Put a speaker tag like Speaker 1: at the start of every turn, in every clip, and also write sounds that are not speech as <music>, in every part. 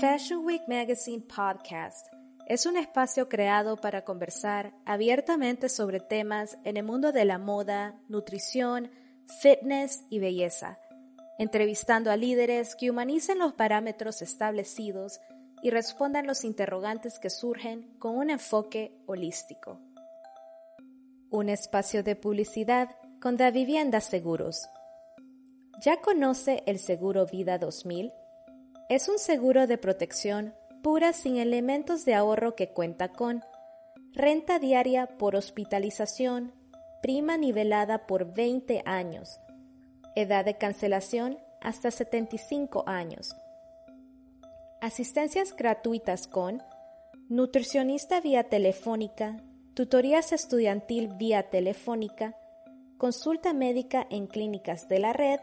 Speaker 1: Fashion Week Magazine Podcast es un espacio creado para conversar abiertamente sobre temas en el mundo de la moda, nutrición, fitness y belleza, entrevistando a líderes que humanicen los parámetros establecidos y respondan los interrogantes que surgen con un enfoque holístico. Un espacio de publicidad con Da Vivienda Seguros. ¿Ya conoce el Seguro Vida 2000? Es un seguro de protección pura sin elementos de ahorro que cuenta con renta diaria por hospitalización, prima nivelada por 20 años, edad de cancelación hasta 75 años, asistencias gratuitas con nutricionista vía telefónica, tutorías estudiantil vía telefónica, consulta médica en clínicas de la red,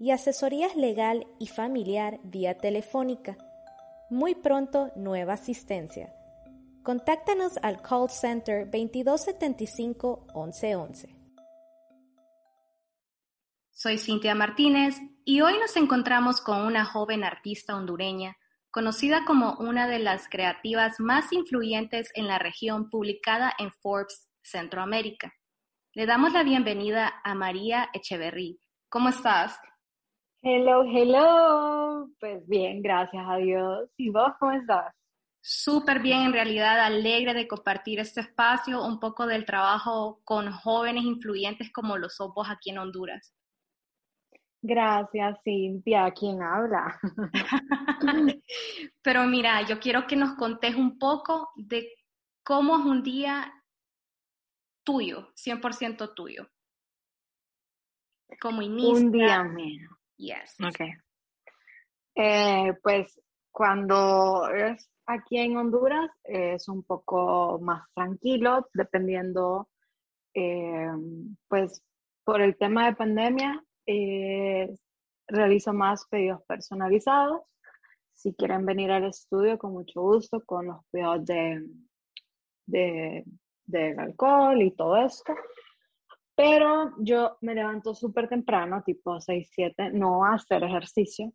Speaker 1: y asesorías legal y familiar vía telefónica. Muy pronto, nueva asistencia. Contáctanos al call center 2275 1111.
Speaker 2: Soy Cintia Martínez y hoy nos encontramos con una joven artista hondureña conocida como una de las creativas más influyentes en la región publicada en Forbes Centroamérica. Le damos la bienvenida a María Echeverry. ¿Cómo estás?
Speaker 3: Hello, hello. Pues bien, gracias a Dios. ¿Y vos cómo estás?
Speaker 2: Súper bien, en realidad alegre de compartir este espacio, un poco del trabajo con jóvenes influyentes como los opos aquí en Honduras.
Speaker 3: Gracias, Cintia. ¿Quién habla? <laughs>
Speaker 2: Pero mira, yo quiero que nos contes un poco de cómo es un día tuyo, 100% tuyo. ¿Cómo inicia?
Speaker 3: Un día mío.
Speaker 2: Yes.
Speaker 3: Ok. Eh, pues cuando es aquí en Honduras es un poco más tranquilo, dependiendo, eh, pues por el tema de pandemia, eh, realizo más pedidos personalizados. Si quieren venir al estudio, con mucho gusto, con los cuidados de, de, del alcohol y todo esto. Pero yo me levanto súper temprano, tipo 6, 7, no a hacer ejercicio,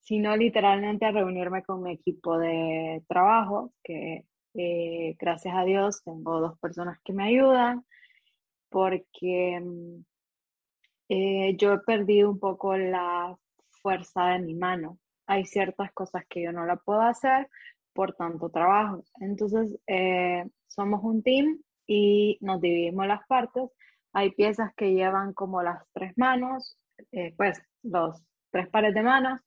Speaker 3: sino literalmente a reunirme con mi equipo de trabajo, que eh, gracias a Dios tengo dos personas que me ayudan, porque mm, eh, yo he perdido un poco la fuerza de mi mano. Hay ciertas cosas que yo no la puedo hacer por tanto trabajo. Entonces, eh, somos un team y nos dividimos las partes hay piezas que llevan como las tres manos, eh, pues los tres pares de manos,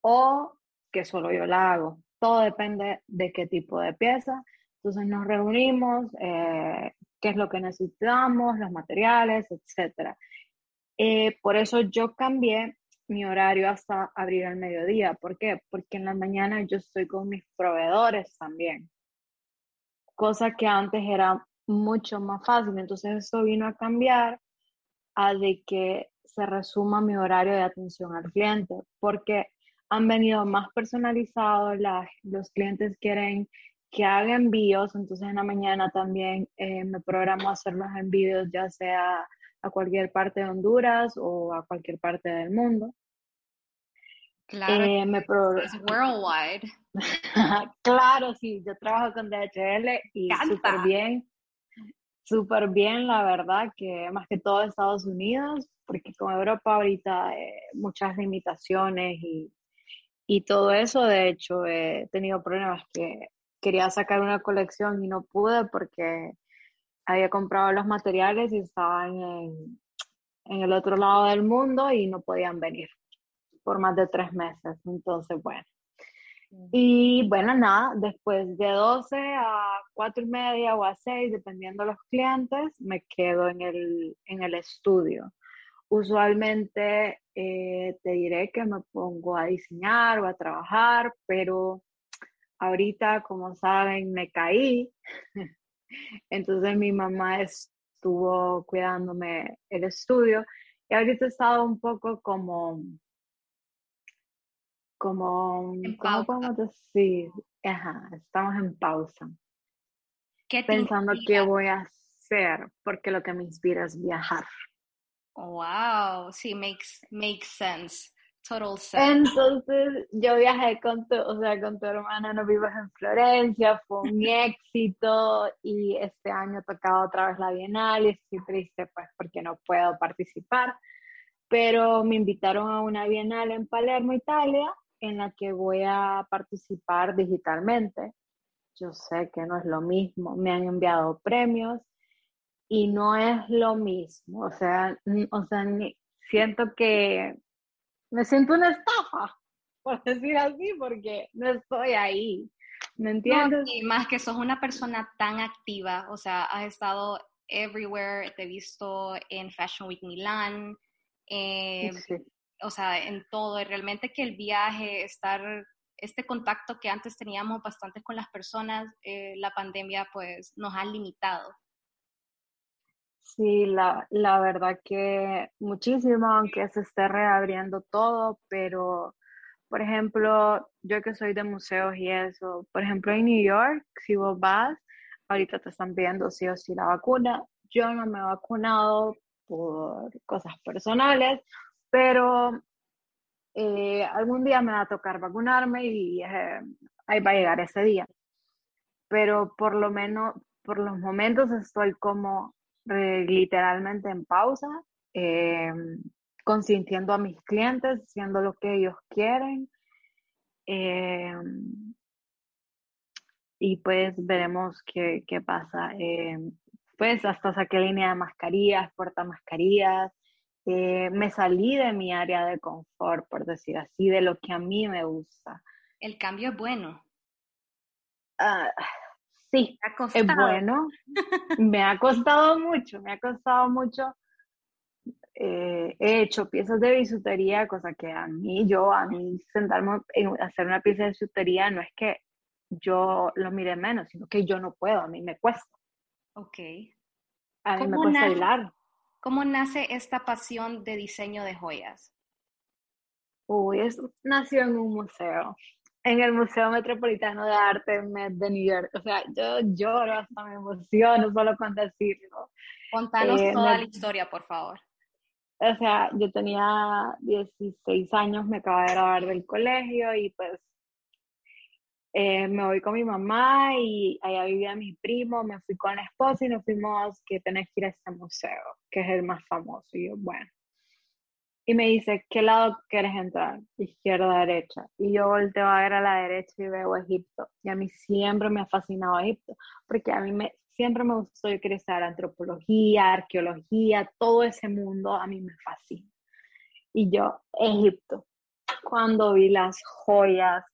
Speaker 3: o que solo yo la hago. Todo depende de qué tipo de pieza. Entonces nos reunimos, eh, qué es lo que necesitamos, los materiales, etc. Eh, por eso yo cambié mi horario hasta abrir al mediodía. ¿Por qué? Porque en la mañana yo estoy con mis proveedores también. Cosa que antes era mucho más fácil. Entonces eso vino a cambiar a de que se resuma mi horario de atención al cliente, porque han venido más personalizados, los clientes quieren que haga envíos, entonces en la mañana también eh, me programo hacer los envíos ya sea a cualquier parte de Honduras o a cualquier parte del mundo.
Speaker 2: Claro, eh, me es worldwide. <laughs>
Speaker 3: claro, sí, yo trabajo con DHL y súper bien súper bien, la verdad, que más que todo Estados Unidos, porque con Europa ahorita eh, muchas limitaciones y, y, todo eso, de hecho, he tenido problemas que quería sacar una colección y no pude porque había comprado los materiales y estaban en, en el otro lado del mundo y no podían venir por más de tres meses. Entonces, bueno, y bueno, nada, después de 12 a 4 y media o a 6, dependiendo de los clientes, me quedo en el, en el estudio. Usualmente eh, te diré que me pongo a diseñar o a trabajar, pero ahorita, como saben, me caí. <laughs> Entonces mi mamá estuvo cuidándome el estudio y ahorita he estado un poco como, como, ¿cómo podemos decir? Ajá, estamos en pausa. Pensando qué voy a hacer, porque lo que me inspira es viajar.
Speaker 2: Wow, sí, makes, makes sense. Total sense.
Speaker 3: Entonces, yo viajé con tu, o sea, con tu hermana, nos vimos en Florencia, fue un <laughs> éxito y este año tocaba otra vez la Bienal y estoy triste pues porque no puedo participar, pero me invitaron a una Bienal en Palermo, Italia, en la que voy a participar digitalmente. Yo sé que no es lo mismo, me han enviado premios y no es lo mismo, o sea, o sea, siento que me siento una estafa, <laughs> por decir así, porque no estoy ahí. ¿Me entiendes?
Speaker 2: y más que sos una persona tan activa, o sea, has estado everywhere, te he visto en Fashion Week Milán, eh, o sea, en todo, y realmente que el viaje, estar, este contacto que antes teníamos bastante con las personas, eh, la pandemia pues nos ha limitado.
Speaker 3: Sí, la, la verdad que muchísimo, aunque se esté reabriendo todo, pero por ejemplo, yo que soy de museos y eso, por ejemplo en New York, si vos vas, ahorita te están pidiendo sí o sí la vacuna. Yo no me he vacunado por cosas personales, pero eh, algún día me va a tocar vacunarme y eh, ahí va a llegar ese día. Pero por lo menos, por los momentos estoy como literalmente en pausa, eh, consintiendo a mis clientes, haciendo lo que ellos quieren. Eh, y pues veremos qué, qué pasa. Eh, pues hasta saqué línea de mascarillas, porta mascarillas. Me salí de mi área de confort, por decir así, de lo que a mí me gusta.
Speaker 2: El cambio es bueno.
Speaker 3: Ah, Sí, es bueno. <laughs> me ha costado mucho, me ha costado mucho. Eh, he hecho piezas de bisutería, cosa que a mí, yo, a mí sentarme a hacer una pieza de bisutería no es que yo lo mire menos, sino que yo no puedo, a mí me cuesta.
Speaker 2: Ok.
Speaker 3: A mí me cuesta bailar.
Speaker 2: ¿Cómo nace esta pasión de diseño de joyas?
Speaker 3: Uy, eso nació en un museo en el Museo Metropolitano de Arte de New York. O sea, yo lloro, hasta me emociono solo con decirlo.
Speaker 2: Contanos eh, toda la historia, por favor.
Speaker 3: O sea, yo tenía 16 años, me acababa de graduar del colegio y pues eh, me voy con mi mamá y allá vivía mi primo, me fui con la esposa y nos fuimos que tenés que ir a este museo, que es el más famoso. Y yo, bueno, y me dice, ¿qué lado quieres entrar? Izquierda, derecha. Y yo volteo a ver a la derecha y veo Egipto. Y a mí siempre me ha fascinado Egipto, porque a mí me, siempre me gustó, yo quería saber antropología, arqueología, todo ese mundo a mí me fascina. Y yo, Egipto, cuando vi las joyas,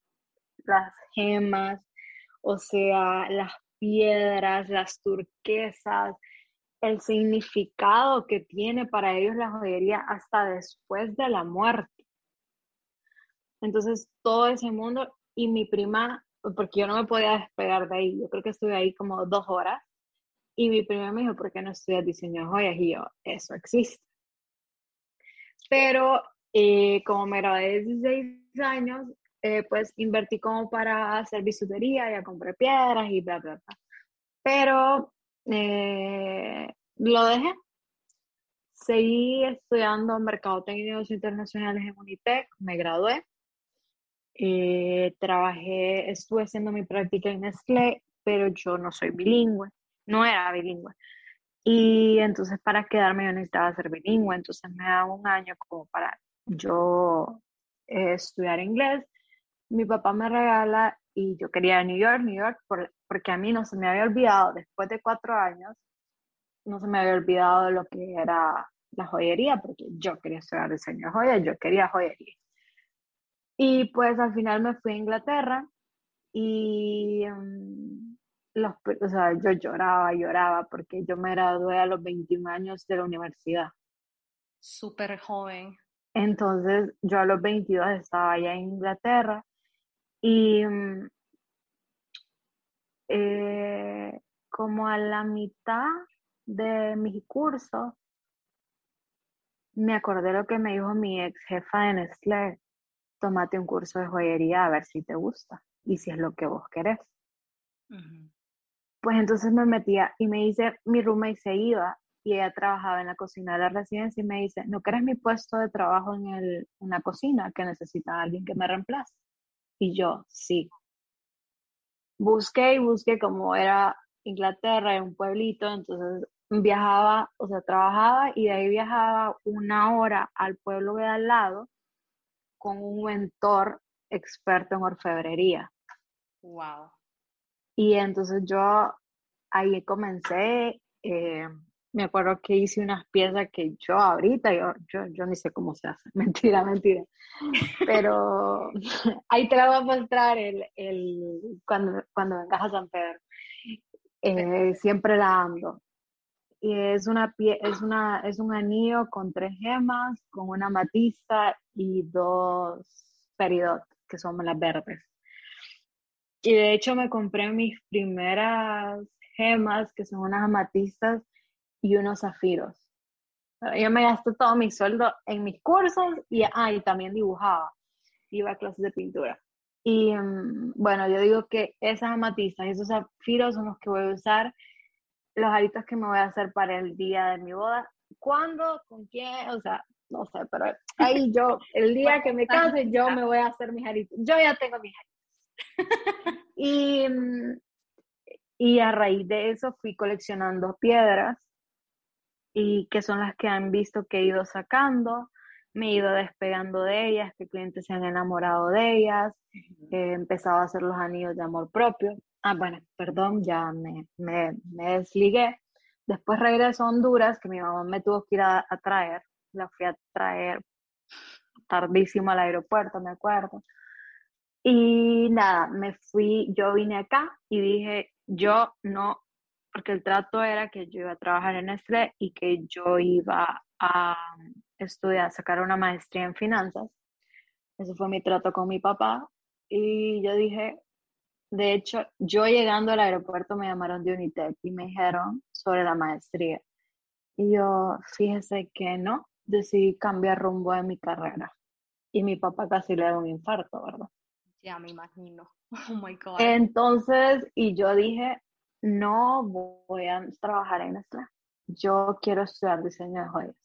Speaker 3: las gemas, o sea, las piedras, las turquesas, el significado que tiene para ellos la joyería hasta después de la muerte. Entonces, todo ese mundo y mi prima, porque yo no me podía despegar de ahí, yo creo que estuve ahí como dos horas, y mi prima me dijo, ¿por qué no estudias diseño de joyas? Y yo, eso existe. Pero eh, como me gradué de 16 años, eh, pues invertí como para hacer bisutería, ya compré piedras y bla, bla, bla. Pero eh, lo dejé. Seguí estudiando Mercadotecnia y Internacionales en Unitec, me gradué. Eh, trabajé, estuve haciendo mi práctica en Nestlé, pero yo no soy bilingüe, no era bilingüe. Y entonces para quedarme yo necesitaba ser bilingüe, entonces me da un año como para yo eh, estudiar inglés. Mi papá me regala y yo quería New York, New York, porque a mí no se me había olvidado, después de cuatro años, no se me había olvidado de lo que era la joyería, porque yo quería estudiar diseño de joyas, yo quería joyería. Y pues al final me fui a Inglaterra y mm, los, o sea, yo lloraba, lloraba, porque yo me gradué a los 21 años de la universidad.
Speaker 2: Súper joven.
Speaker 3: Entonces yo a los 22 estaba allá en Inglaterra y mm, eh, como a la mitad de mi curso, me acordé lo que me dijo mi ex jefa de Nestlé, tómate un curso de joyería a ver si te gusta y si es lo que vos querés. Pues entonces me metía y me dice, mi roommate se iba y ella trabajaba en la cocina de la residencia y me dice, ¿no querés mi puesto de trabajo en, el, en la cocina que necesita alguien que me reemplace? Y yo, sí. Busqué y busqué como era Inglaterra, en un pueblito, entonces viajaba, o sea, trabajaba y de ahí viajaba una hora al pueblo de al lado con un mentor experto en orfebrería.
Speaker 2: Wow.
Speaker 3: Y entonces yo ahí comencé, eh, me acuerdo que hice unas piezas que yo ahorita, yo, yo, yo ni sé cómo se hace, <laughs> mentira, mentira. Pero <laughs> ahí te la voy a mostrar el, el, cuando, cuando vengas a San Pedro. Eh, siempre la ando. Y es, una pie, es, una, es un anillo con tres gemas, con una matista y dos peridot, que son las verdes. Y de hecho me compré mis primeras gemas, que son unas amatistas y unos zafiros. Yo me gasté todo mi sueldo en mis cursos y, ah, también dibujaba. Iba a clases de pintura. Y mm, bueno, yo digo que esas amatistas y esos zafiros son los que voy a usar, los aritos que me voy a hacer para el día de mi boda. ¿Cuándo? ¿Con quién? O sea, no sé, pero ahí <laughs> yo, el día que me case, yo me voy a hacer mis aritos. Yo ya tengo mis aritos. <laughs> y, y a raíz de eso fui coleccionando piedras y que son las que han visto que he ido sacando, me he ido despegando de ellas, que clientes se han enamorado de ellas, he empezado a hacer los anillos de amor propio. Ah, bueno, perdón, ya me, me, me desligué. Después regreso a Honduras, que mi mamá me tuvo que ir a, a traer, la fui a traer tardísimo al aeropuerto, me acuerdo. Y nada, me fui, yo vine acá y dije, yo no, porque el trato era que yo iba a trabajar en Nestlé y que yo iba a estudiar, sacar una maestría en finanzas. Ese fue mi trato con mi papá. Y yo dije, de hecho, yo llegando al aeropuerto me llamaron de Unitec y me dijeron sobre la maestría. Y yo, fíjese que no, decidí cambiar rumbo de mi carrera. Y mi papá casi le da un infarto, ¿verdad?
Speaker 2: Ya me imagino. <laughs> Oh my God.
Speaker 3: Entonces, y yo dije, no voy a trabajar en Nestlé. Yo quiero estudiar diseño de joyas.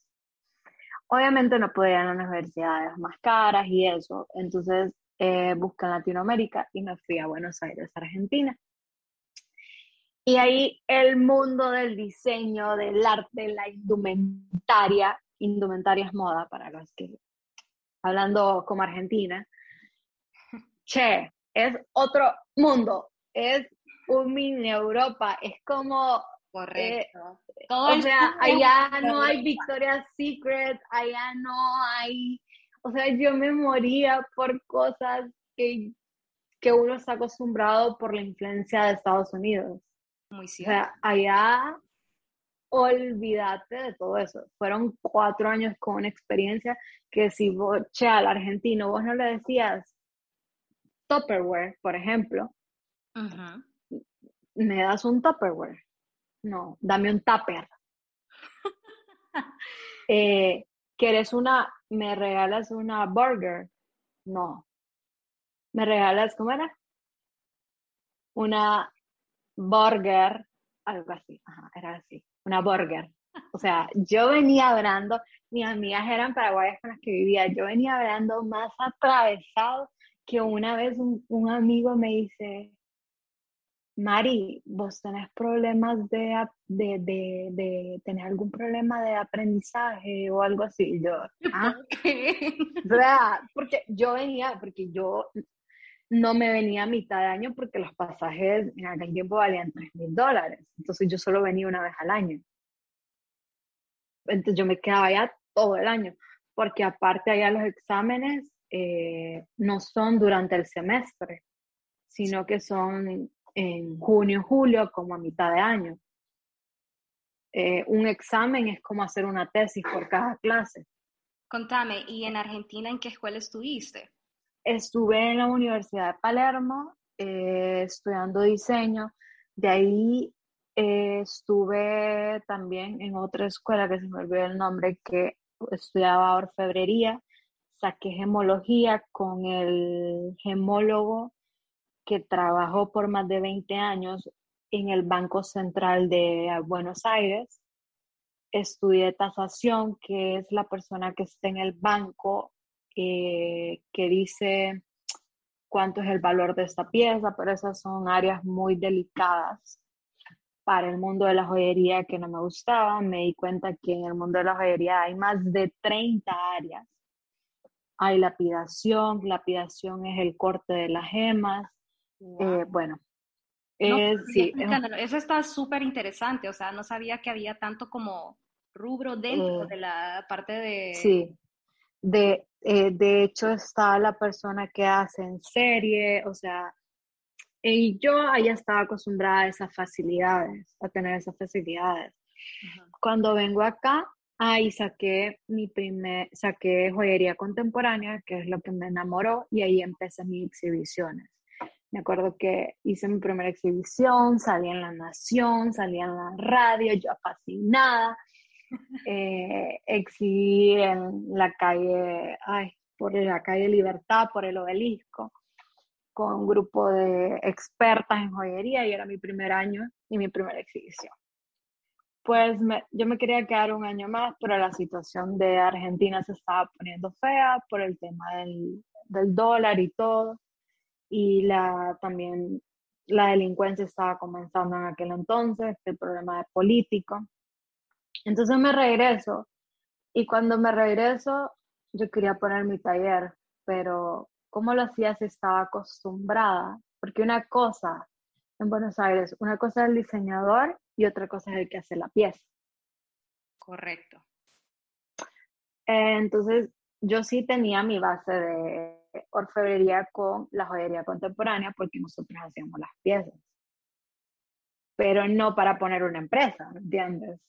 Speaker 3: Obviamente no podía ir a universidades más caras y eso. Entonces eh, busqué en Latinoamérica y me fui a Buenos Aires, Argentina. Y ahí el mundo del diseño, del arte, la indumentaria, indumentaria es moda para los que, hablando como argentina, <laughs> che, es otro mundo, es un mini Europa, es como...
Speaker 2: Correcto.
Speaker 3: Eh, o sea, allá no hay Victoria's Secret, allá no hay... O sea, yo me moría por cosas que, que uno está acostumbrado por la influencia de Estados Unidos.
Speaker 2: Muy
Speaker 3: cierto. O sea, allá olvídate de todo eso. Fueron cuatro años con una experiencia que si vos, che, al argentino, vos no le decías Tupperware, por ejemplo, ¿me das un Tupperware? No, dame un Tupper. <laughs> eh, ¿Quieres una, me regalas una burger? No. ¿Me regalas, cómo era? Una burger, algo así, Ajá, era así, una burger. O sea, yo venía hablando, mis amigas eran paraguayas con las que vivía, yo venía hablando más atravesado que una vez un, amigo me dice, Mari, vos tenés problemas de, de, tener algún problema de aprendizaje o algo así. yo, <laughs> ¿ah? porque yo venía, porque yo no me venía a mitad de año porque los pasajes en aquel tiempo valían 3 mil dólares. Entonces yo solo venía una vez al año. Entonces yo me quedaba allá todo el año, porque aparte allá los exámenes eh, no son durante el semestre, sino que son en junio, julio, como a mitad de año. Eh, un examen es como hacer una tesis por cada clase.
Speaker 2: Contame, ¿y en Argentina en qué escuela estuviste?
Speaker 3: Estuve en la Universidad de Palermo eh, estudiando diseño. De ahí eh, estuve también en otra escuela que se me olvidó el nombre, que estudiaba orfebrería. Saqué gemología con el gemólogo que trabajó por más de 20 años en el Banco Central de Buenos Aires. Estudié tasación, que es la persona que está en el banco eh, que dice cuánto es el valor de esta pieza, pero esas son áreas muy delicadas para el mundo de la joyería que no me gustaba. Me di cuenta que en el mundo de la joyería hay más de 30 áreas. Hay lapidación, lapidación es el corte de las gemas. Eh, bueno,
Speaker 2: sí, eso está súper interesante, o sea, no sabía que había tanto como rubro dentro eh, de la parte de...
Speaker 3: Sí, de, eh, de hecho está la persona que hace en serie, o sea, y yo ya estaba acostumbrada a esas facilidades, a tener esas facilidades. Cuando vengo acá, ahí saqué mi primer, saqué joyería contemporánea, que es lo que me enamoró, y ahí empecé mis exhibiciones. Me acuerdo que hice mi primera exhibición, salí en La Nación, salí en la radio, yo fascinada. <laughs> Eh, exhibí en la calle, ay, por la calle Libertad, por el obelisco, con un grupo de expertas en joyería y era mi primer año y mi primera exhibición. Pues yo me quería quedar un año más, pero la situación de Argentina se estaba poniendo fea por el tema del, del dólar y todo. Y la, también la delincuencia estaba comenzando en aquel entonces, el problema de político. Entonces me regreso y cuando me regreso yo quería poner mi taller, pero ¿cómo lo hacía si estaba acostumbrada? Porque una cosa en Buenos Aires, una cosa es el diseñador y otra cosa es el que hace la pieza.
Speaker 2: Correcto.
Speaker 3: entonces yo sí tenía mi base de orfebrería con la joyería contemporánea porque nosotros hacíamos las piezas. Pero no para poner una empresa, ¿entiendes?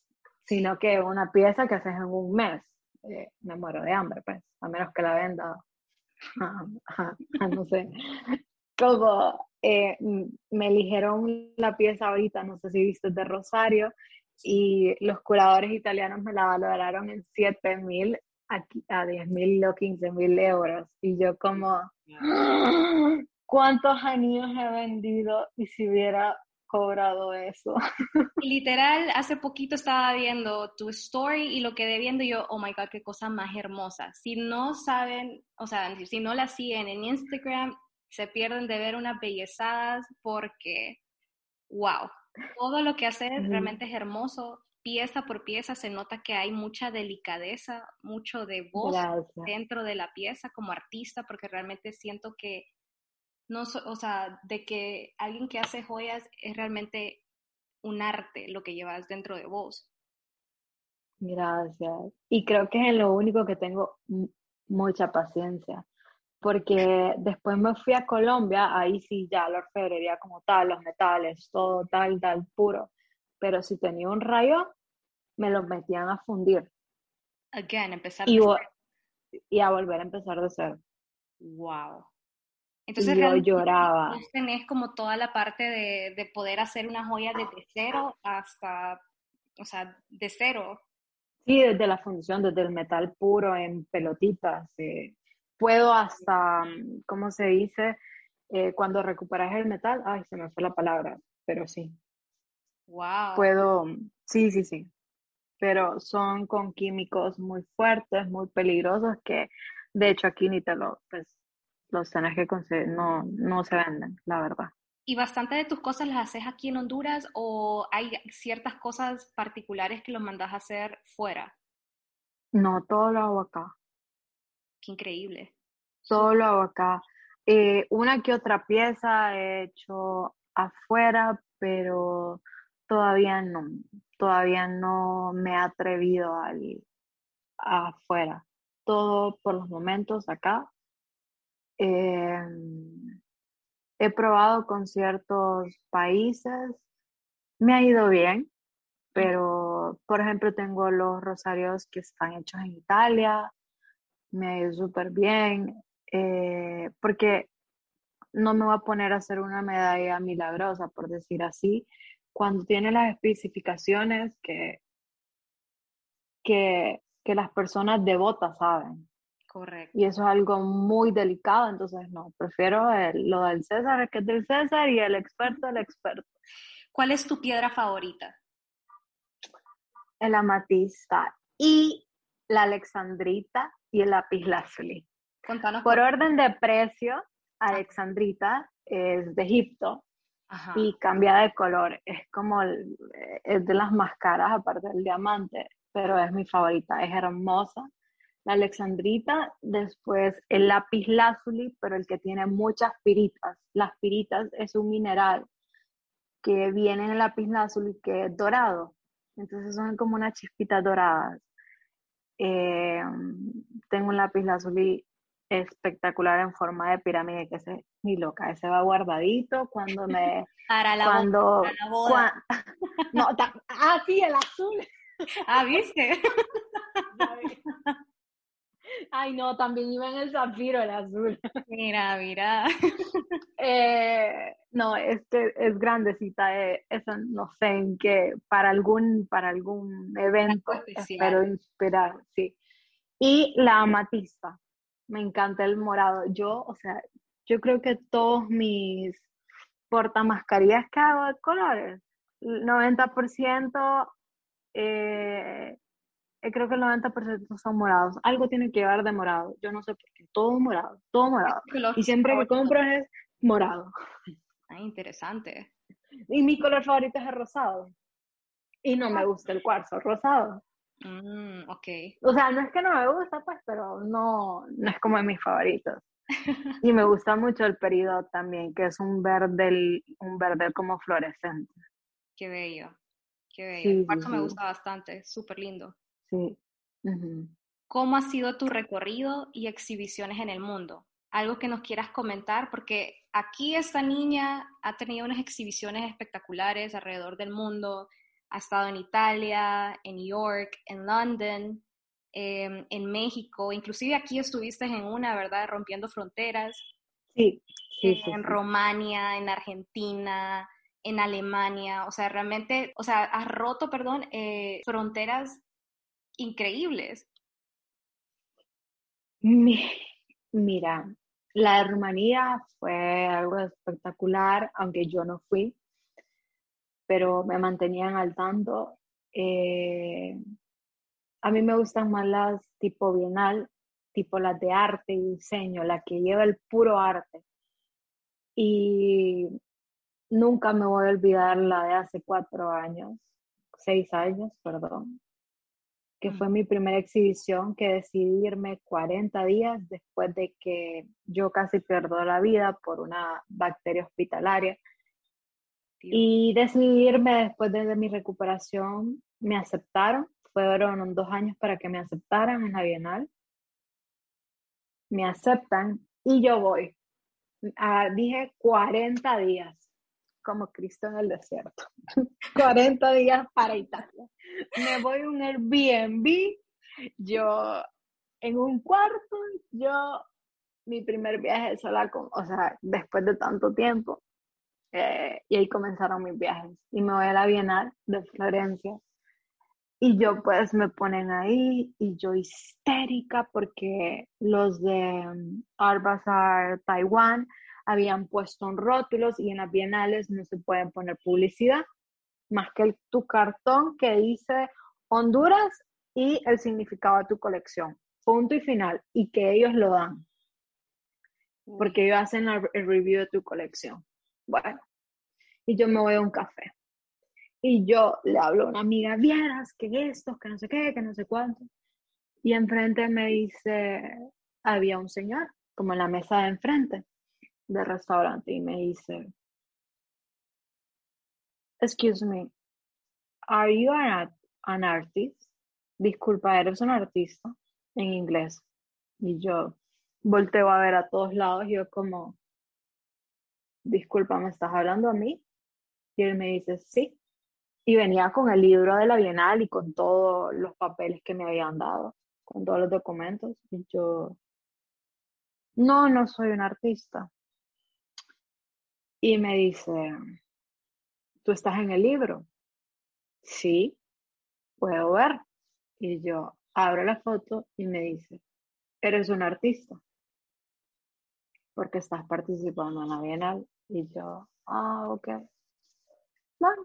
Speaker 3: sino que una pieza que haces en un mes. Eh, me muero de hambre, pues, a menos que la venda, <laughs> no sé. Como eh, me eligieron la pieza ahorita, no sé si viste, de Rosario, y los curadores italianos me la valoraron en 7 mil a 10 mil o 15 mil euros. Y yo como, <gasps> ¿cuántos anillos he vendido? Y si hubiera cobrado eso. <laughs>
Speaker 2: Literal, hace poquito estaba viendo tu story y lo quedé viendo y yo, oh my god, qué cosa más hermosa. Si no saben, o sea, si no la siguen en Instagram, se pierden de ver unas bellezadas porque, wow, todo lo que haces realmente es hermoso. Pieza por pieza se nota que hay mucha delicadeza, mucho de voz dentro de la pieza como artista, porque realmente siento que no, o sea, de que alguien que hace joyas es realmente un arte lo que llevas dentro de vos.
Speaker 3: Gracias. Y creo que es lo único que tengo mucha paciencia, porque después me fui a Colombia, ahí sí ya la orfebrería como tal, los metales, todo tal, tal, puro. Pero si tenía un rayo, me los metían a fundir.
Speaker 2: Again, empezar
Speaker 3: y, y a volver a empezar de cero.
Speaker 2: Wow. Entonces,
Speaker 3: yo lloraba.
Speaker 2: tenés como toda la parte de, de, poder hacer una joya desde cero hasta, o sea, de cero.
Speaker 3: Sí, desde la fundición, desde el metal puro en pelotitas. Eh, puedo hasta, ¿cómo se dice? Eh, cuando recuperas el metal, ay, se me fue la palabra, pero sí.
Speaker 2: Wow.
Speaker 3: Puedo, sí, sí, sí. Pero son con químicos muy fuertes, muy peligrosos, que de hecho aquí ni te lo, pues, los tenés que conseguir, no, no se venden, la verdad.
Speaker 2: ¿Y bastante de tus cosas las haces aquí en Honduras o hay ciertas cosas particulares que los mandas a hacer fuera?
Speaker 3: No, todo lo hago acá.
Speaker 2: Qué increíble.
Speaker 3: Todo lo hago acá. Eh, una que otra pieza he hecho afuera, pero todavía no, todavía no me he atrevido a ir afuera. Todo por los momentos acá Em, he probado con ciertos países, me ha ido bien, pero por ejemplo tengo los rosarios que están hechos en Italia, me ha ido súper bien, eh, porque no me voy a poner a hacer una medalla milagrosa, por decir así, cuando tiene las especificaciones que, que, que las personas devotas saben.
Speaker 2: Correcto.
Speaker 3: Y eso es algo muy delicado, entonces no, prefiero lo del César, que es del César, y el experto, el experto.
Speaker 2: ¿Cuál es tu piedra favorita?
Speaker 3: El amatista y la alexandrita y el lapislázuli. Por orden de precio, alexandrita es de Egipto y cambia de color. Es como, es de las más caras aparte del diamante, pero es mi favorita, es hermosa la alexandrita, después el lápiz lazuli, pero el que tiene muchas piritas. Las piritas es un mineral que viene en el lápiz lazuli que es dorado, entonces son como unas chispitas doradas. Eh, tengo un lápiz lazuli espectacular en forma de pirámide que es mi loca, ese va guardadito cuando me <laughs>
Speaker 2: para la
Speaker 3: cuando,
Speaker 2: boda, <laughs>
Speaker 3: no, ah sí, el azul. <laughs>
Speaker 2: Ah, ¿viste?
Speaker 3: Ay, no, también iba en el zafiro, el azul.
Speaker 2: Mira, mira.
Speaker 3: Eh, no, este es grandecita, eh, eso no sé en qué, para algún, para algún evento espero inspirar, sí. Y la amatista, me encanta el morado. Yo, o sea, yo creo que todos mis portamascarillas que hago de colores, 90% eh, eh, creo que el 90% son morados. Algo tiene que llevar de morado. Yo no sé por qué. Todo morado, todo morado. Y siempre que compro es morado.
Speaker 2: Ah, interesante.
Speaker 3: Y mi color favorito es el rosado. Y no me gusta el cuarzo rosado.
Speaker 2: Mm, ok.
Speaker 3: O sea, no es que no me gusta, pues, pero no, no es como de mis favoritos. <laughs> y me gusta mucho el peridot también, que es un verde, un verde como fluorescente.
Speaker 2: Qué bello, qué bello. el cuarzo me gusta bastante, súper lindo.
Speaker 3: Sí.
Speaker 2: ¿Cómo ha sido tu recorrido y exhibiciones en el mundo? Algo que nos quieras comentar, porque aquí esta niña ha tenido unas exhibiciones espectaculares alrededor del mundo. Ha estado en Italia, en New York, en London, em, en México, inclusive aquí estuviste en una, ¿verdad? Rompiendo fronteras.
Speaker 3: Sí, sí,
Speaker 2: En Romania, en Argentina, en Alemania, o sea, realmente, o sea, has roto, perdón, eh, fronteras increíbles.
Speaker 3: Mira, la Rumanía fue algo espectacular, aunque yo no fui, pero me mantenían al tanto. Eh, a mí me gustan más las tipo bienal, tipo las de arte y diseño, la que lleva el puro arte. Y nunca me voy a olvidar la de hace cuatro años, seis años, perdón, que fue mi primera exhibición, que decidí irme 40 días después de que yo casi pierdo la vida por una bacteria hospitalaria. Y decidí irme después de, mi recuperación, me aceptaron, fueron dos años para que me aceptaran en la Bienal. Me aceptan y yo voy. Ah, dije 40 días como Cristo en el desierto. <laughs> 40 días para Italia. Me voy a un Airbnb, yo en un cuarto, yo mi primer viaje sola, con, o sea, después de tanto tiempo. Eh, y ahí comenzaron mis viajes. Y me voy a la Bienal de Florencia. Y yo pues me ponen ahí y yo histérica porque los de um, Art Bazaar Taiwán habían puesto en rótulos y en las bienales no se pueden poner publicidad, más que tu cartón que dice Honduras y el significado de tu colección. Punto y final. Y que ellos lo dan. Porque ellos hacen el review de tu colección. Bueno, y yo me voy a un café. Y yo le hablo a una amiga, vieras que esto, que no sé qué, que no sé cuánto. Y enfrente me dice, había un señor, como en la mesa de enfrente del restaurante y me dice, excuse me, are you an, an artist? Disculpa, ¿eres un artista? En inglés. Y yo volteo a ver a todos lados y yo como, disculpa, ¿me estás hablando a mí? Y él me dice, sí. Y venía con el libro de la Bienal y con todos los papeles que me habían dado. con todos los documentos. Y yo, no, no soy un artista. Y me dice, ¿tú estás en el libro? Sí, puedo ver. Y yo abro la foto y me dice, eres un artista porque estás participando en la Bienal. Y yo, ah, ok. Bueno,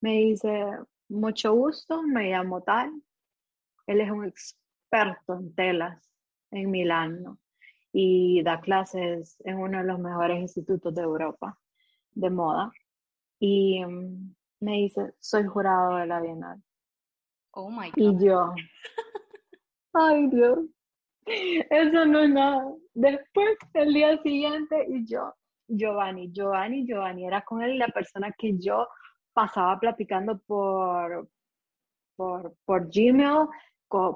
Speaker 3: me dice, mucho gusto, me llamo tal. Él es un experto en telas en Milán y da clases en uno de los mejores institutos de Europa de moda. Y mm, me dice, soy jurado de la Bienal.
Speaker 2: Oh my God.
Speaker 3: Y yo, ay Dios, eso no es nada. Después, el día siguiente, y yo, Giovanni, Giovanni, Giovanni, era con él la persona que yo pasaba platicando por, por, por Gmail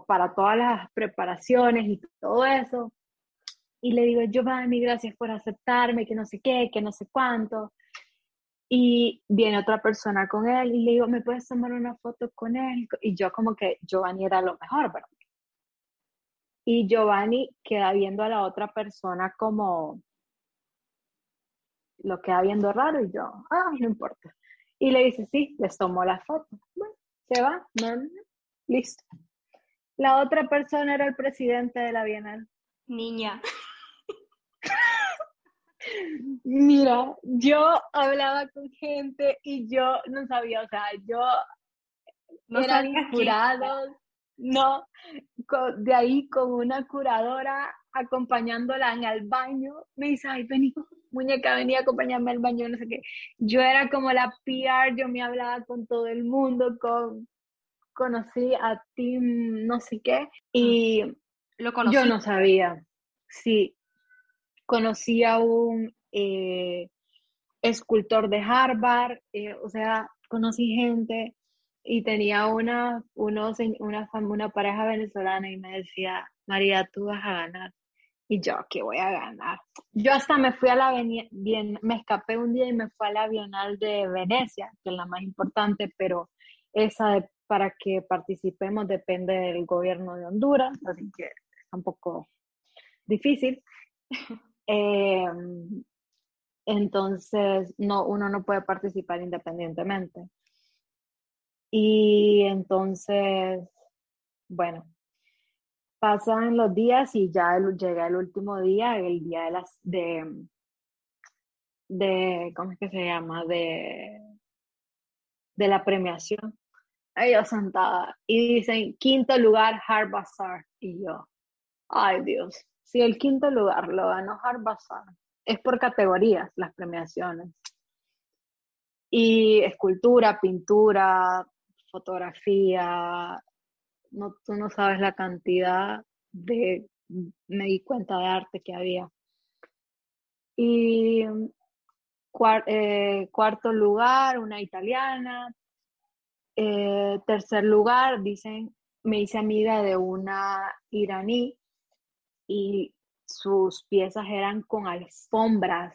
Speaker 3: para todas las preparaciones y todo eso. Y le digo, Giovanni, gracias por aceptarme, que no sé qué, que no sé cuánto. Y viene otra persona con él y le digo, ¿me puedes tomar una foto con él? Y yo como que Giovanni era lo mejor para mí. Y Giovanni queda viendo a la otra persona como lo queda viendo raro y yo, ah, no importa. Y le dice, sí, les tomó la foto. Bueno, se va, listo. La otra persona era el presidente de la Bienal.
Speaker 2: Niña.
Speaker 3: Mira, yo hablaba con gente y yo no sabía, o sea, yo no eran jurados, no, de ahí con una curadora acompañándola en el baño, me dice, ay, vení, muñeca, venía a acompañarme al baño, no sé qué. Yo era como la PR, yo me hablaba con todo el mundo, con, conocí a Tim no sé qué, y
Speaker 2: ¿Lo conocí?
Speaker 3: yo no sabía. Sí, conocí a un eh, escultor de Harvard, eh, o sea, conocí gente y tenía una, unos, una, una pareja venezolana y me decía, María, tú vas a ganar. Y yo, ¿qué voy a ganar? Yo hasta me fui a la bien, me escapé un día y me fui a la Bienal de Venecia, que es la más importante, pero esa para que participemos depende del gobierno de Honduras, así que es un poco difícil. <laughs> Em, entonces, no, uno no puede participar independientemente. Y entonces, bueno, pasan los días y ya llega el último día, el día de las, de, de, ¿cómo es que se llama? De, de la premiación. Ella sentada y dicen, quinto lugar, Hard Bazaar. Y yo, ay Dios, si el quinto lugar lo ganó Hard Bazaar, es por categorías las premiaciones. Y escultura, pintura, fotografía, no, tú no sabes la cantidad de, me di cuenta de arte que había. Y eh, cuarto lugar, una italiana. Eh, tercer lugar, dicen, me hice amiga de una iraní y sus piezas eran con alfombras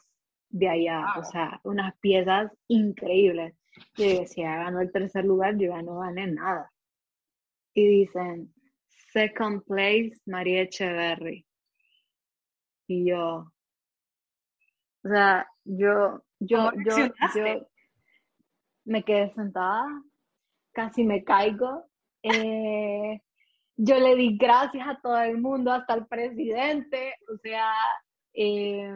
Speaker 3: de allá, o sea, unas piezas increíbles. Y decía, ganó el tercer lugar, yo ya no gané nada y dicen, second place, María Echeverry. Y yo, o sea, yo, yo, yo, yo me quedé sentada, casi me caigo. Eh, yo le di gracias a todo el mundo, hasta el presidente, o sea, eh,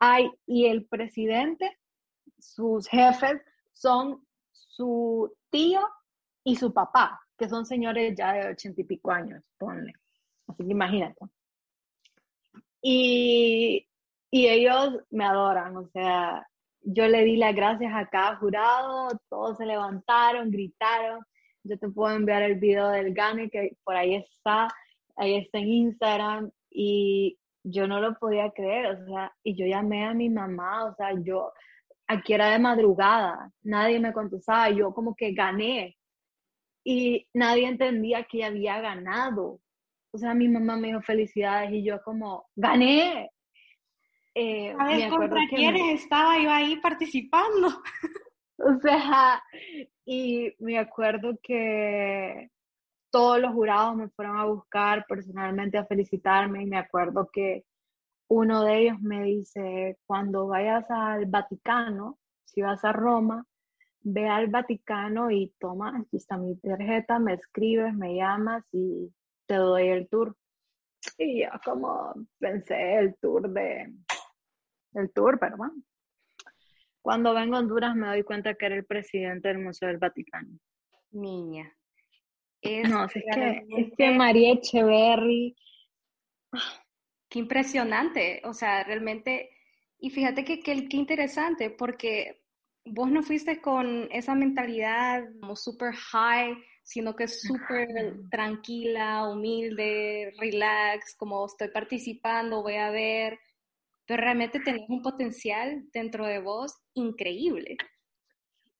Speaker 3: hay, y el presidente, sus jefes son su tío y su papá que son señores ya de ochenta y pico años, ponle. Así que imagínate. Y, y ellos me adoran, o sea, yo le di las gracias a cada jurado, todos se levantaron, gritaron. Yo te puedo enviar el video del Gane, que por ahí está, ahí está en Instagram, y yo no lo podía creer, o sea, y yo llamé a mi mamá, o sea, yo, aquí era de madrugada, nadie me contestaba, yo como que gané, y nadie entendía que había ganado. O sea, mi mamá me dijo felicidades y yo como, gané.
Speaker 2: Eh, a ver, ¿contra quiénes estaba yo ahí participando? <laughs>
Speaker 3: O sea, y me acuerdo que todos los jurados me fueron a buscar personalmente a felicitarme y me acuerdo que uno de ellos me dice, cuando vayas al Vaticano, si vas a Roma, ve al Vaticano y toma, aquí está mi tarjeta, me escribes, me llamas y te doy el tour. Y yo como pensé el tour de, el tour, perdón. Cuando vengo a Honduras me doy cuenta que era el presidente del Museo del Vaticano.
Speaker 2: Niña.
Speaker 3: no, es que, es que María Echeverry.
Speaker 2: Qué impresionante. O sea, realmente. Y fíjate que, qué interesante, porque vos no fuiste con esa mentalidad como super high, sino que súper tranquila, humilde, relax, como estoy participando, voy a ver, pero realmente tenés un potencial dentro de vos increíble.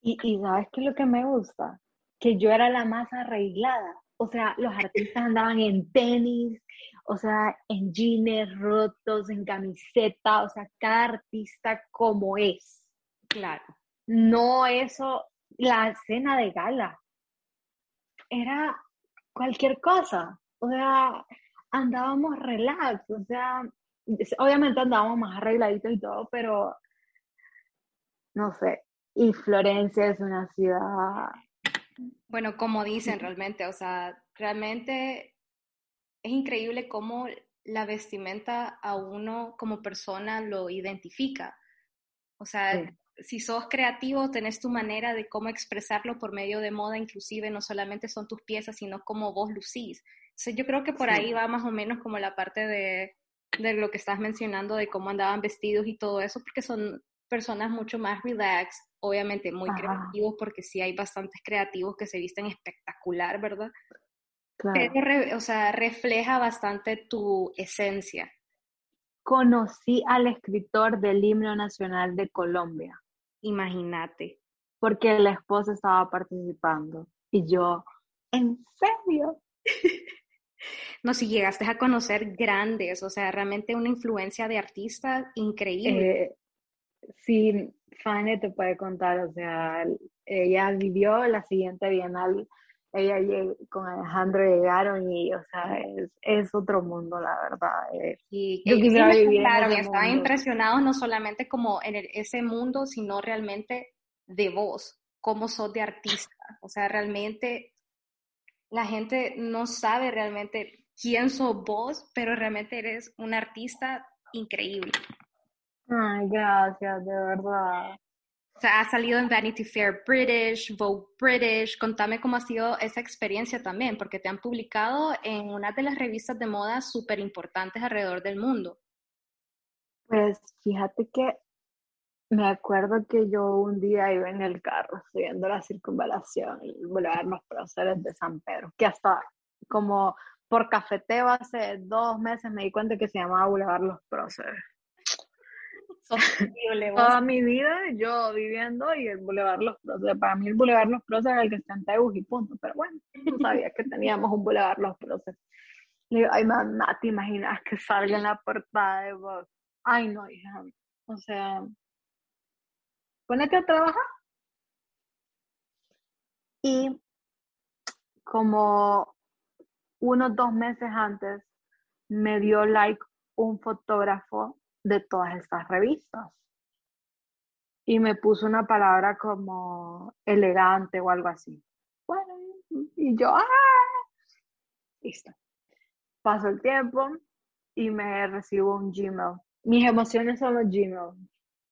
Speaker 3: Y, y sabes qué es lo que me gusta, que yo era la más arreglada. O sea, los artistas andaban en tenis, o sea, en jeans rotos, en camiseta, o sea, cada artista como es.
Speaker 2: Claro.
Speaker 3: No eso, la escena de gala. Era cualquier cosa. O sea, andábamos relax, o sea, obviamente andábamos más arregladitos y todo, pero no sé. Y Florencia es una ciudad.
Speaker 2: Bueno, como dicen realmente, o sea, realmente es increíble cómo la vestimenta a uno como persona lo identifica. O sea, si sos creativo, tenés tu manera de cómo expresarlo por medio de moda, inclusive no solamente son tus piezas, sino cómo vos lucís. Entonces, yo creo que por ahí va más o menos como la parte de, de lo que estás mencionando, de cómo andaban vestidos y todo eso, porque son personas mucho más relax, obviamente muy creativos, porque sí hay bastantes creativos que se visten espectacular, ¿verdad? Claro. Pero, o sea, refleja bastante tu esencia.
Speaker 3: Conocí al escritor del himno nacional de Colombia.
Speaker 2: Imagínate.
Speaker 3: Porque la esposa estaba participando. Y yo, ¿en serio? <laughs>
Speaker 2: no, si llegaste a conocer grandes, o sea, realmente una influencia de artistas increíble.
Speaker 3: Eh, sí, Fanny te puede contar, o sea, ella vivió la siguiente bienal, ella con Alejandro llegaron y, o sea, es, otro mundo, la verdad.
Speaker 2: y yo quisiera vivir claro, estaban impresionados no solamente como en ese mundo, sino realmente de vos, cómo sos de artista. O sea, realmente la gente no sabe realmente quién sos vos, pero realmente eres un artista increíble.
Speaker 3: Ay, gracias, de verdad.
Speaker 2: O has salido en Vanity Fair British, Vogue British. Contame cómo ha sido esa experiencia también, porque te han publicado en una de las revistas de moda súper importantes alrededor del mundo.
Speaker 3: Pues fíjate que me acuerdo que yo un día iba en el carro subiendo la circunvalación, el Boulevard Los Próceres de San Pedro, que hasta como por cafeteo hace dos meses me di cuenta que se llamaba Boulevard Los Próceres. Toda mi vida yo viviendo y el Boulevard Los Próceres. Para mí el Boulevard Los Próceres es el que está en Teus y punto. Pero bueno, no sabía que teníamos un Boulevard Los Próceres. Le digo, ay, mamá, ¿te imaginas que salga en la portada de? Ay, no, hija. O sea, ponete a trabajar. Y como unos dos meses antes me dio like un fotógrafo de todas estas revistas y me puso una palabra como elegante o algo así. Bueno, y yo, ¡ah! Listo. Pasó el tiempo y me recibo un Gmail. Mis emociones son los Gmail,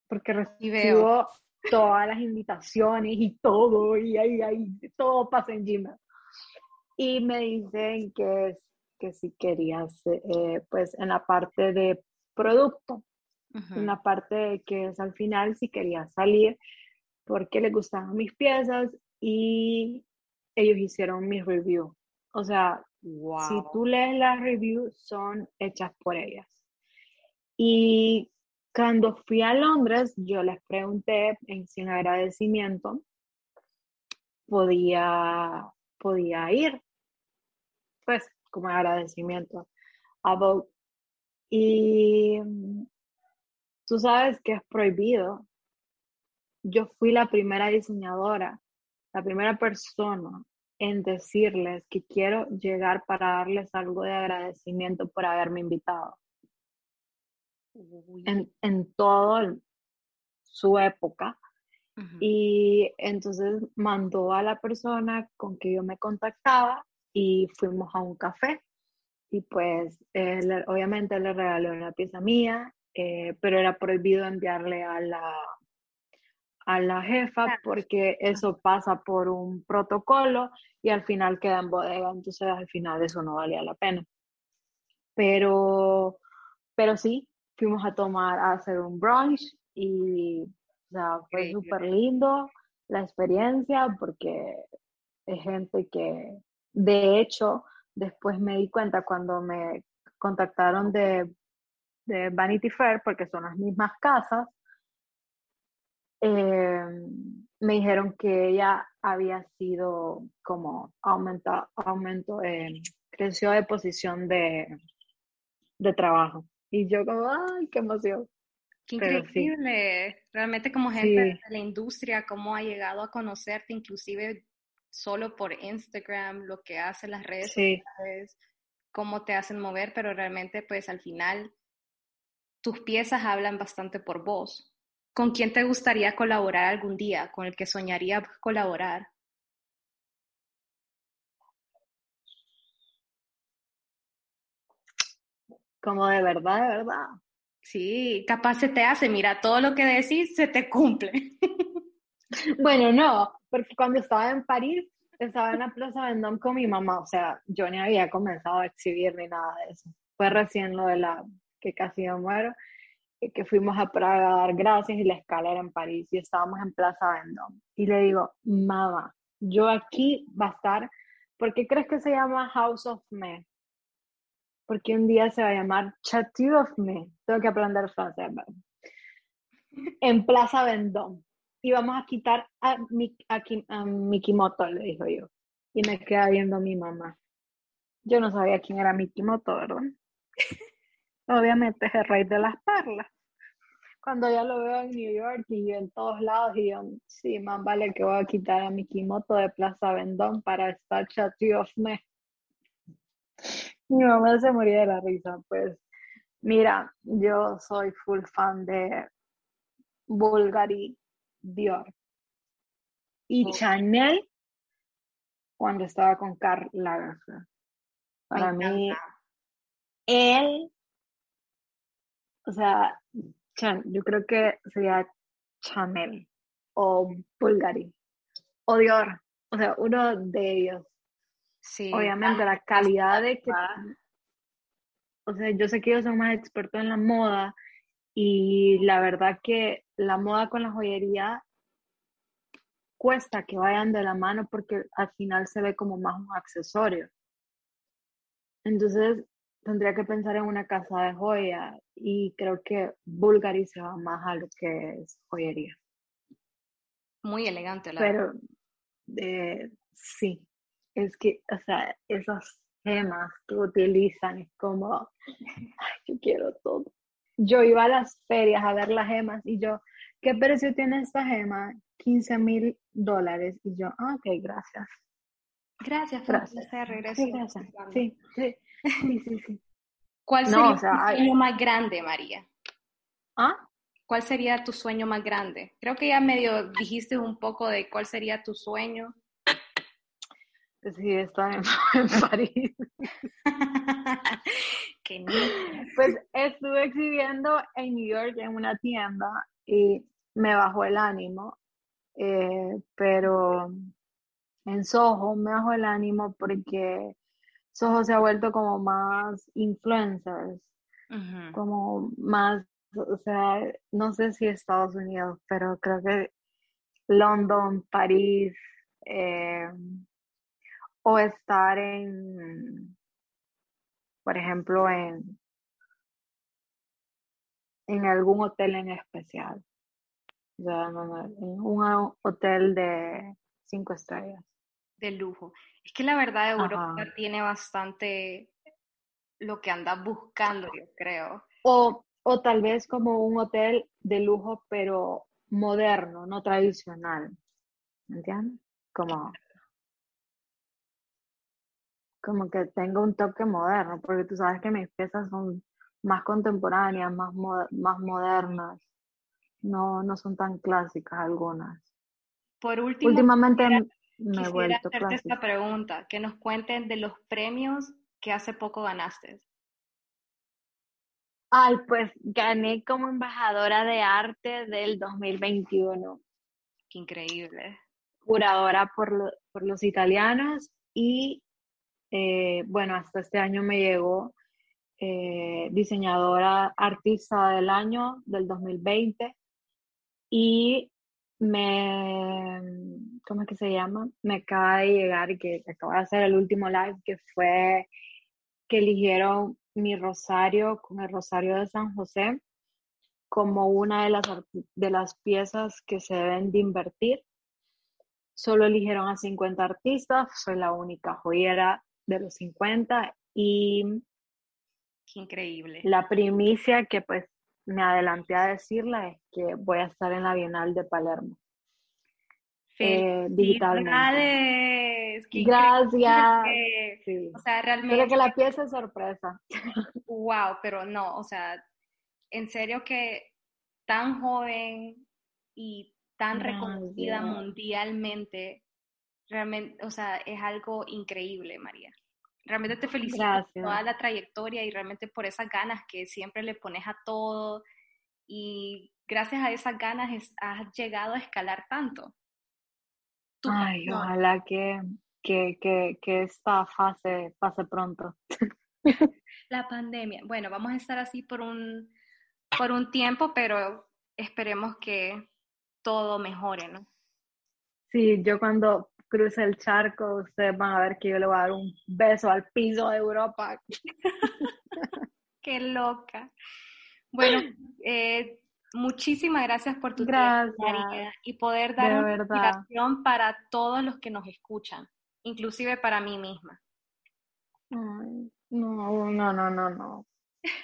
Speaker 3: porque recibo todas las invitaciones y todo, y ahí, ahí, todo pasa en Gmail y me dicen que, que si querías, eh, pues en la parte de producto, en la parte que es al final, si quería salir, porque les gustaban mis piezas y ellos hicieron mi review. O sea, si tú lees las reviews, son hechas por ellas. Y cuando fui a Londres, yo les pregunté en sin agradecimiento, podía, podía ir pues como agradecimiento a Vogue. Y mm, tú sabes que es prohibido. Yo fui la primera diseñadora, la primera persona en decirles que quiero llegar para darles algo de agradecimiento por haberme invitado. En, en todo su época. Y entonces mandó a la persona con que yo me contactaba y fuimos a un café. Y pues él, obviamente le regaló una pieza mía, eh, pero era prohibido enviarle a la, a la jefa porque eso pasa por un protocolo y al final queda en bodega, entonces al final eso no valía la pena. Pero, pero sí, fuimos a tomar, a hacer un brunch y o sea, fue súper lindo la experiencia porque es gente que, de hecho, después me di cuenta cuando me contactaron de, de Vanity Fair, porque son las mismas casas, Em, me dijeron que ella había sido como aumenta, aumento, eh, creció de posición de, de trabajo. Y yo como, ay, qué emoción.
Speaker 2: Qué increíble. Realmente como gente de la industria, cómo ha llegado a conocerte, inclusive solo por Instagram, lo que hacen las redes sociales, cómo te hacen mover, pero realmente pues al final tus piezas hablan bastante por vos. ¿Con quién te gustaría colaborar algún día? ¿Con el que soñaría colaborar?
Speaker 3: Como de verdad, de verdad.
Speaker 2: Sí, capaz se te hace, mira, todo lo que decís se te cumple. <laughs>
Speaker 3: bueno, no, porque cuando estaba en París, estaba en la Plaza Vendôme con mi mamá, o sea, yo ni había comenzado a exhibir ni nada de eso. Fue recién lo de la que casi me muero que fuimos a Praga a dar gracias y la escalera en París y estábamos en Plaza Vendôme. Y le digo, mamá, yo aquí va a estar, ¿por qué crees que se llama House of Me? Porque un día se va a llamar Chateau of Me. Tengo que aprender francés, En Plaza Vendôme. Y vamos a quitar a, a, a Mikimoto, le dijo yo. Y me queda viendo mi mamá. Yo no sabía quién era Mikimoto, ¿verdad? <laughs> Obviamente es el rey de las perlas. Cuando ya lo veo en New York y en todos lados, y yo, sí, más vale que voy a quitar a mi Kimoto de Plaza Vendón para estar Chateau of Me. Mi mamá se moría de la risa, pues. Mira, yo soy full fan de Bulgari Dior. Y Chanel cuando estaba con Karl Lagerfeld. Para mí, él o sea, yo creo que sería Chanel o Bulgari o Dior, o sea, uno de ellos. Sí. Obviamente la calidad de que, o sea, yo sé que ellos son más expertos en la moda y la verdad que la moda con la joyería cuesta que vayan de la mano porque al final se ve como más un accesorio. Entonces, tendría que pensar en una casa de joya y creo que Bulgari se va más a lo que es joyería.
Speaker 2: Muy elegante, la
Speaker 3: Pero eh, sí, es que, o sea, esas gemas que utilizan es como, ay, yo quiero todo. Yo iba a las ferias a ver las gemas y yo, ¿qué precio tiene esta gema? 15 mil dólares. Y yo, ah, ok, gracias.
Speaker 2: Gracias, gracias.
Speaker 3: Gracias. Sí, sí. Sí, sí, sí.
Speaker 2: ¿Cuál sería tu sueño más grande, María?
Speaker 3: ¿Ah?
Speaker 2: ¿Cuál sería tu sueño más grande? Creo que ya medio dijiste un poco de cuál sería tu sueño.
Speaker 3: Sí, está en, <laughs> París. <laughs>
Speaker 2: Qué
Speaker 3: Pues estuve exhibiendo en New York en una tienda y me bajó el ánimo, eh, pero en Soho me bajó el ánimo porque Soho se ha vuelto como más influencers, como más, o sea, no sé si Estados Unidos, pero creo que London, París, eh, o estar en, por ejemplo, en, en algún hotel en especial. O sea, en un hotel de cinco estrellas.
Speaker 2: De lujo. Es que la verdad Europa tiene bastante lo que andas buscando, yo creo.
Speaker 3: O, o tal vez como un hotel de lujo, pero moderno, no tradicional. ¿Me entiendes? Como como que tenga un toque moderno, porque tú sabes que mis piezas son más contemporáneas, más, más modernas, no, no son tan clásicas algunas.
Speaker 2: Por último,
Speaker 3: últimamente me
Speaker 2: he vuelto hacerte esta pregunta, que nos cuenten de los premios que hace poco ganaste.
Speaker 3: Ay, pues gané como embajadora de arte del 2021.
Speaker 2: Qué increíble.
Speaker 3: Curadora por, por los italianos y eh, bueno, hasta este año me llegó eh, diseñadora artista del año del 2020 y me, ¿cómo es que se llama? Me acaba de llegar y que acaba de hacer el último live que fue que eligieron mi rosario con el rosario de San José como una de las, de las piezas que se deben de invertir. Solo eligieron a 50 artistas, soy la única joyera de los 50 y
Speaker 2: Qué increíble.
Speaker 3: La primicia que pues me adelanté a decirla es que voy a estar en la Bienal de Palermo.
Speaker 2: Eh, digitalmente.
Speaker 3: Gracias.
Speaker 2: O sea, realmente.
Speaker 3: que la pieza es sorpresa. <laughs>
Speaker 2: Wow, pero no, o sea, en serio que tan joven y tan reconocida mundialmente, realmente, o sea, es algo increíble, María. Realmente te felicito por toda la trayectoria y realmente por esas ganas que siempre le pones a todo y gracias a esas ganas has llegado a escalar tanto.
Speaker 3: Ay, ojalá que, que, que, que esta fase pase pronto. <laughs>
Speaker 2: La pandemia. Bueno, vamos a estar así por un, por un tiempo, pero esperemos que todo mejore, ¿no?
Speaker 3: Sí, yo cuando cruce el charco, ustedes van a ver que yo le voy a dar un beso al piso de Europa. <laughs>
Speaker 2: Qué loca. Bueno, eh, muchísimas gracias por tu
Speaker 3: gracias.
Speaker 2: tiempo, y poder dar una inspiración para todos los que nos escuchan, inclusive para mí misma.
Speaker 3: no, no, no, no, no.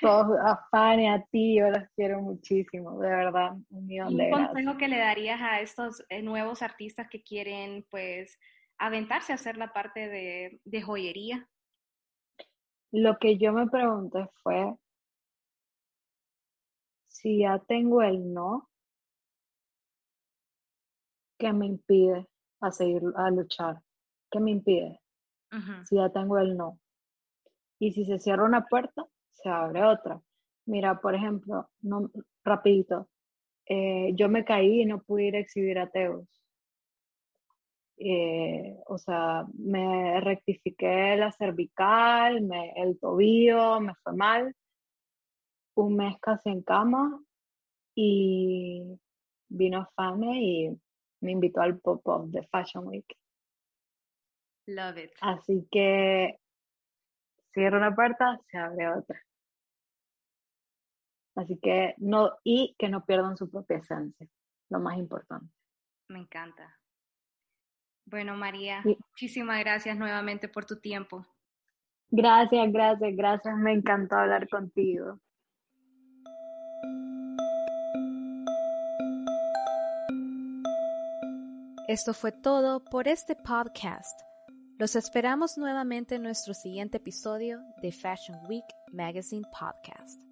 Speaker 3: Todos a Fanny, a ti, yo los quiero muchísimo, de verdad. Un, millón
Speaker 2: ¿Un consejo que le darías a estos eh, nuevos artistas que quieren, pues, aventarse a hacer la parte de, de joyería?
Speaker 3: Lo que yo me pregunté fue si ya tengo el no, ¿qué me impide a seguir a luchar? ¿Qué me impide? Si ya tengo el no. Y si se cierra una puerta, se abre otra. Mira, por ejemplo, no, rapidito, eh, yo me caí y no pude ir a exhibir a Teos. Eh, o sea, me rectifiqué la cervical, me, el tobillo, me fue mal. Un mes casi en cama y vino Fame y me invitó al pop-up de Fashion Week.
Speaker 2: Love it.
Speaker 3: Así que cierro una puerta, se abre otra. Así que no, y que no pierdan su propia esencia, lo más importante.
Speaker 2: Me encanta. Bueno, María, muchísimas gracias nuevamente por tu tiempo.
Speaker 3: Gracias, gracias, gracias. Me encantó hablar contigo.
Speaker 1: Esto fue todo por este podcast. Los esperamos nuevamente en nuestro siguiente episodio de Fashion Week Magazine Podcast.